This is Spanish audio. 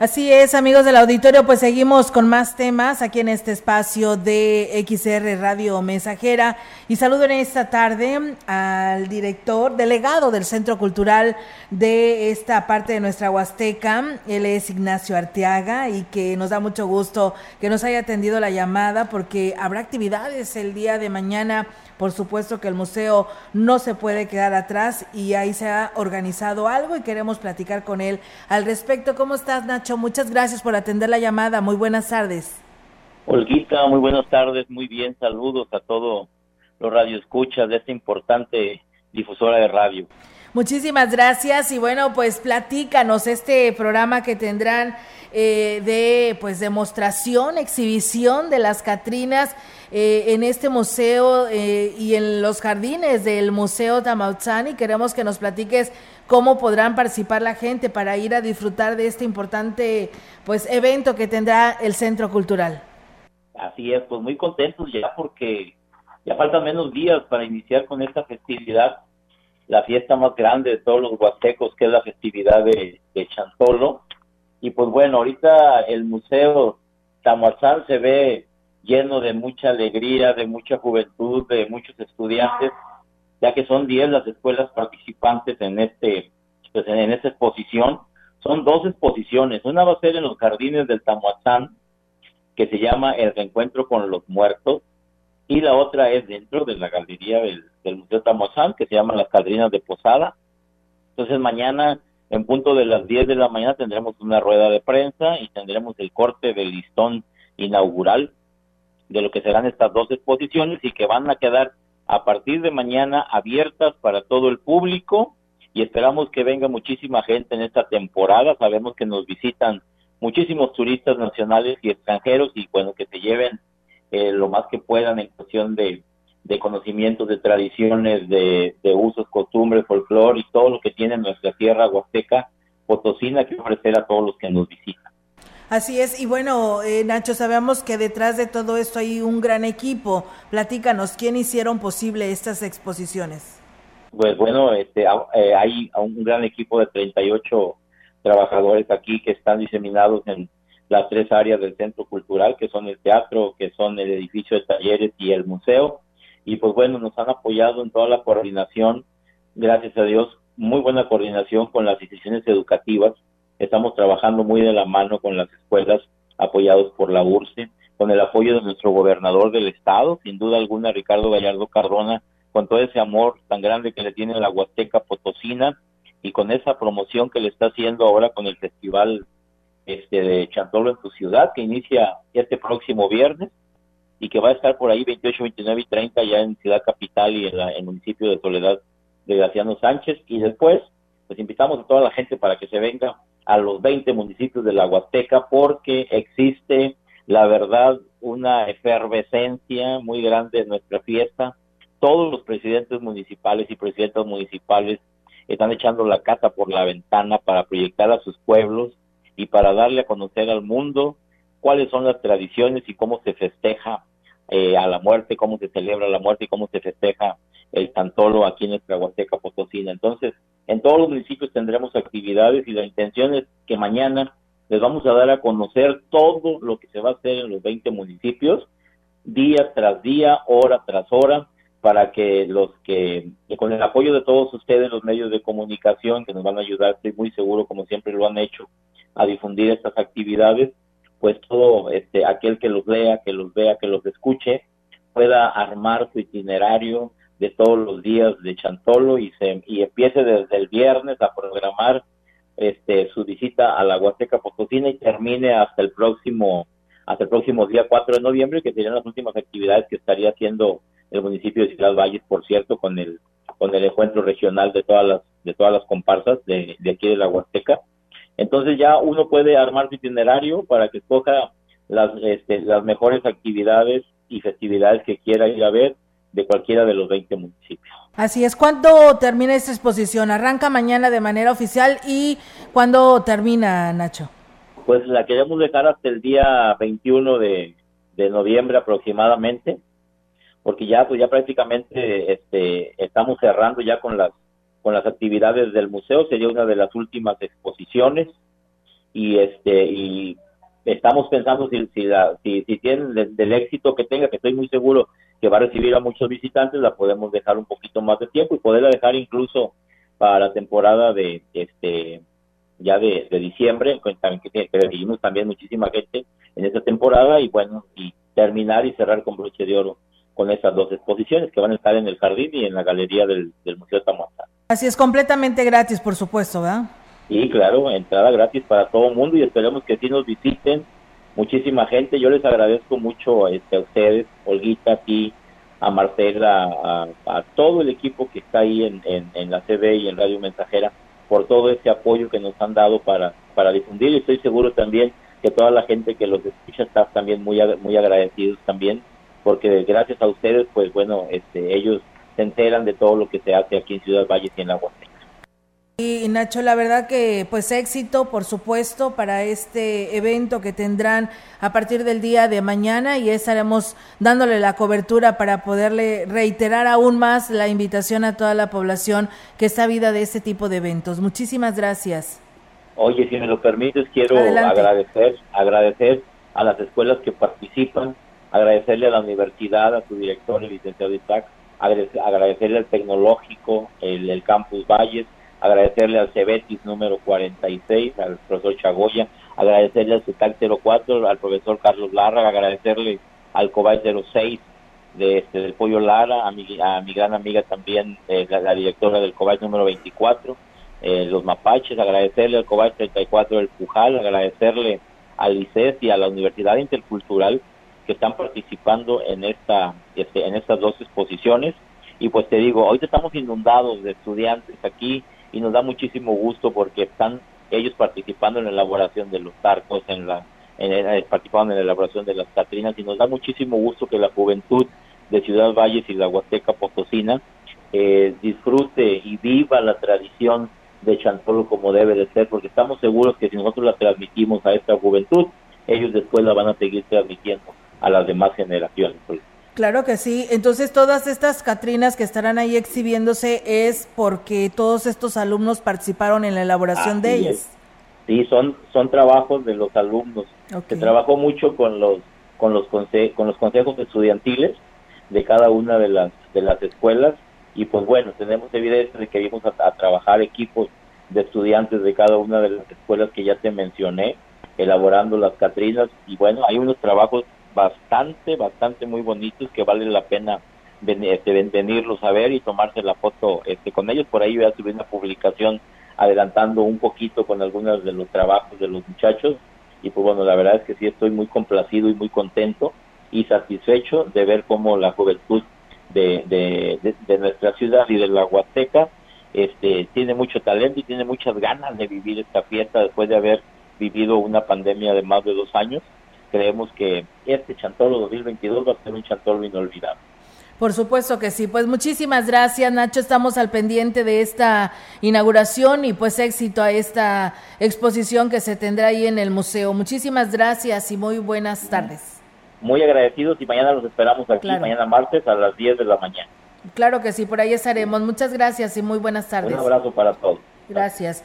Así es, amigos del auditorio, pues seguimos con más temas aquí en este espacio de XR Radio Mensajera. Y saludo en esta tarde al director, delegado del Centro Cultural de esta parte de nuestra Huasteca. Él es Ignacio Arteaga y que nos da mucho gusto que nos haya atendido la llamada porque habrá actividades el día de mañana por supuesto que el museo no se puede quedar atrás y ahí se ha organizado algo y queremos platicar con él al respecto. ¿Cómo estás, Nacho? Muchas gracias por atender la llamada. Muy buenas tardes. Olguita, muy buenas tardes. Muy bien, saludos a todos los radioescuchas de esta importante difusora de radio. Muchísimas gracias y bueno, pues platícanos este programa que tendrán eh, de pues demostración, exhibición de las Catrinas eh, en este museo eh, y en los jardines del Museo Tamautzani. Queremos que nos platiques cómo podrán participar la gente para ir a disfrutar de este importante pues evento que tendrá el Centro Cultural. Así es, pues muy contentos ya porque ya faltan menos días para iniciar con esta festividad, la fiesta más grande de todos los huastecos, que es la festividad de, de Chantolo y pues bueno, ahorita el Museo Tamuazal se ve lleno de mucha alegría, de mucha juventud, de muchos estudiantes, ya que son 10 las escuelas participantes en este pues en esta exposición. Son dos exposiciones. Una va a ser en los jardines del Tamuazán, que se llama El reencuentro con los muertos, y la otra es dentro de la galería del, Museo Tamuazán, que se llama Las Cadrinas de Posada. Entonces mañana en punto de las 10 de la mañana tendremos una rueda de prensa y tendremos el corte del listón inaugural de lo que serán estas dos exposiciones y que van a quedar a partir de mañana abiertas para todo el público y esperamos que venga muchísima gente en esta temporada. Sabemos que nos visitan muchísimos turistas nacionales y extranjeros y bueno, que se lleven eh, lo más que puedan en cuestión de de conocimientos, de tradiciones, de, usos, costumbres, folclore y todo lo que tiene nuestra tierra huasteca potosina que ofrecer a todos los que nos visitan. Así es, y bueno, eh, Nacho, sabemos que detrás de todo esto hay un gran equipo. Platícanos, ¿quién hicieron posible estas exposiciones? Pues bueno, este, eh, hay un gran equipo de 38 trabajadores aquí que están diseminados en las tres áreas del centro cultural, que son el teatro, que son el edificio de talleres y el museo. Y pues bueno, nos han apoyado en toda la coordinación, gracias a Dios, muy buena coordinación con las instituciones educativas, estamos trabajando muy de la mano con las escuelas apoyados por la URSE, con el apoyo de nuestro gobernador del estado, sin duda alguna Ricardo Gallardo Cardona, con todo ese amor tan grande que le tiene la Huasteca Potosina y con esa promoción que le está haciendo ahora con el festival este de Chantolo en tu ciudad que inicia este próximo viernes y que va a estar por ahí 28, 29 y 30 ya en Ciudad Capital y en, el municipio de Soledad de Graciano Sánchez. Y después, pues invitamos a toda la gente para que se venga a los 20 municipios de la Huasteca porque existe, la verdad, una efervescencia muy grande en nuestra fiesta. Todos los presidentes municipales y presidentas municipales están echando la casa por la ventana para proyectar a sus pueblos y para darle a conocer al mundo cuáles son las tradiciones y cómo se festeja eh, a la muerte, cómo se celebra la muerte y cómo se festeja el Tantolo aquí en nuestra Huasteca Potosina. Entonces, en todos los municipios tendremos actividades y la intención es que mañana les vamos a dar a conocer todo lo que se va a hacer en los 20 municipios, día tras día, hora tras hora, para que los que, con el apoyo de todos ustedes, los medios de comunicación que nos van a ayudar, estoy muy seguro, como siempre lo han hecho, a difundir estas actividades, pues todo este, aquel que los lea, que los vea, que los escuche, pueda armar su itinerario de todos los días de Chantolo y, se, y empiece desde el viernes a programar este, su visita a la Huasteca Potosina y termine hasta el próximo hasta el próximo día 4 de noviembre, que serían las últimas actividades que estaría haciendo el municipio de Ciudad Valles, por cierto, con el con el encuentro regional de todas las de todas las comparsas de, de aquí de la Huasteca entonces ya uno puede armar su itinerario para que escoja las, este, las mejores actividades y festividades que quiera ir a ver de cualquiera de los 20 municipios. Así es, ¿cuándo termina esta exposición? ¿Arranca mañana de manera oficial y cuándo termina, Nacho? Pues la queremos dejar hasta el día 21 de, de noviembre aproximadamente, porque ya pues ya prácticamente este estamos cerrando ya con las con las actividades del museo, sería una de las últimas exposiciones y este y estamos pensando si si, la, si, si tienen del, éxito que tenga, que estoy muy seguro que va a recibir a muchos visitantes, la podemos dejar un poquito más de tiempo y poderla dejar incluso para la temporada de este ya de, diciembre, también, que, recibimos también muchísima gente en esta temporada y bueno, y terminar y cerrar con broche de oro con esas dos exposiciones que van a estar en el jardín y en la galería del, Museo Tamuata. Así es, completamente gratis, por supuesto, ¿verdad? Sí, claro, entrada gratis para todo el mundo y esperemos que sí nos visiten muchísima gente. Yo les agradezco mucho este, a ustedes, Olguita, a ti, a Marcela, a, todo el equipo que está ahí en, la CB y en Radio Mensajera por todo este apoyo que nos han dado para, para difundir y estoy seguro también que toda la gente que los escucha está también muy, muy agradecidos también porque gracias a ustedes, pues bueno, este, ellos se enteran de todo lo que se hace aquí en Ciudad Valles y en la Huasteca. Y Nacho, la verdad que pues éxito, por supuesto, para este evento que tendrán a partir del día de mañana y estaremos dándole la cobertura para poderle reiterar aún más la invitación a toda la población que está vida de este tipo de eventos. Muchísimas gracias. Oye, si me lo permites, quiero agradecer, agradecer a las escuelas que participan, agradecerle a la universidad, a su director, el licenciado Isaac, agradecerle al tecnológico, el, Campus Valles, agradecerle al Cebetis número 46, al profesor Chagoya, agradecerle al CETAC 04, al profesor Carlos Larra, agradecerle al COBAI 06 de este, del Pollo Lara, a mi, a mi gran amiga también, eh, la, directora del COBAI número 24, eh, los Mapaches, agradecerle al COBAI 34 del Pujal, agradecerle al ICES y a la Universidad Intercultural que están participando en esta este, en estas dos exposiciones. Y pues te digo hoy estamos inundados de estudiantes aquí y nos da muchísimo gusto porque están ellos participando en la elaboración de los arcos en la en, participando en la elaboración de las catrinas y nos da muchísimo gusto que la juventud de Ciudad Valles y la Huasteca Potosina eh, disfrute y viva la tradición de Chantolo como debe de ser, porque estamos seguros que si nosotros la transmitimos a esta juventud, ellos después la van a seguir transmitiendo a las demás generaciones. Pues. Claro que sí. Entonces, todas estas Catrinas que estarán ahí exhibiéndose es porque todos estos alumnos participaron en la elaboración de ellas. Sí, son son trabajos de los alumnos. Se trabajó mucho con los con los con los consejos estudiantiles de cada una de las de las escuelas y pues bueno, tenemos evidencia de que vimos a trabajar equipos de estudiantes de cada una de las escuelas que ya te mencioné, elaborando las Catrinas y bueno, hay unos trabajos bastante, bastante muy bonitos que vale la pena este, venirlos a ver y tomarse la foto este, con ellos. Por ahí voy a subir una publicación adelantando un poquito con algunos de los trabajos de los muchachos y pues bueno, la verdad es que sí estoy muy complacido y muy contento y satisfecho de ver cómo la juventud de, de, de, nuestra ciudad y de la Huasteca este, tiene mucho talento y tiene muchas ganas de vivir esta fiesta después de haber vivido una pandemia de más de dos años creemos que este Chantolo 2022 va a ser un Chantolo inolvidable. Por supuesto que sí. Pues muchísimas gracias, Nacho. Estamos al pendiente de esta inauguración y pues éxito a esta exposición que se tendrá ahí en el museo. Muchísimas gracias y muy buenas tardes. Muy agradecidos y mañana los esperamos aquí, mañana martes a las 10 de la mañana. Claro que sí, por ahí estaremos. Muchas gracias y muy buenas tardes. Un abrazo para todos. Gracias.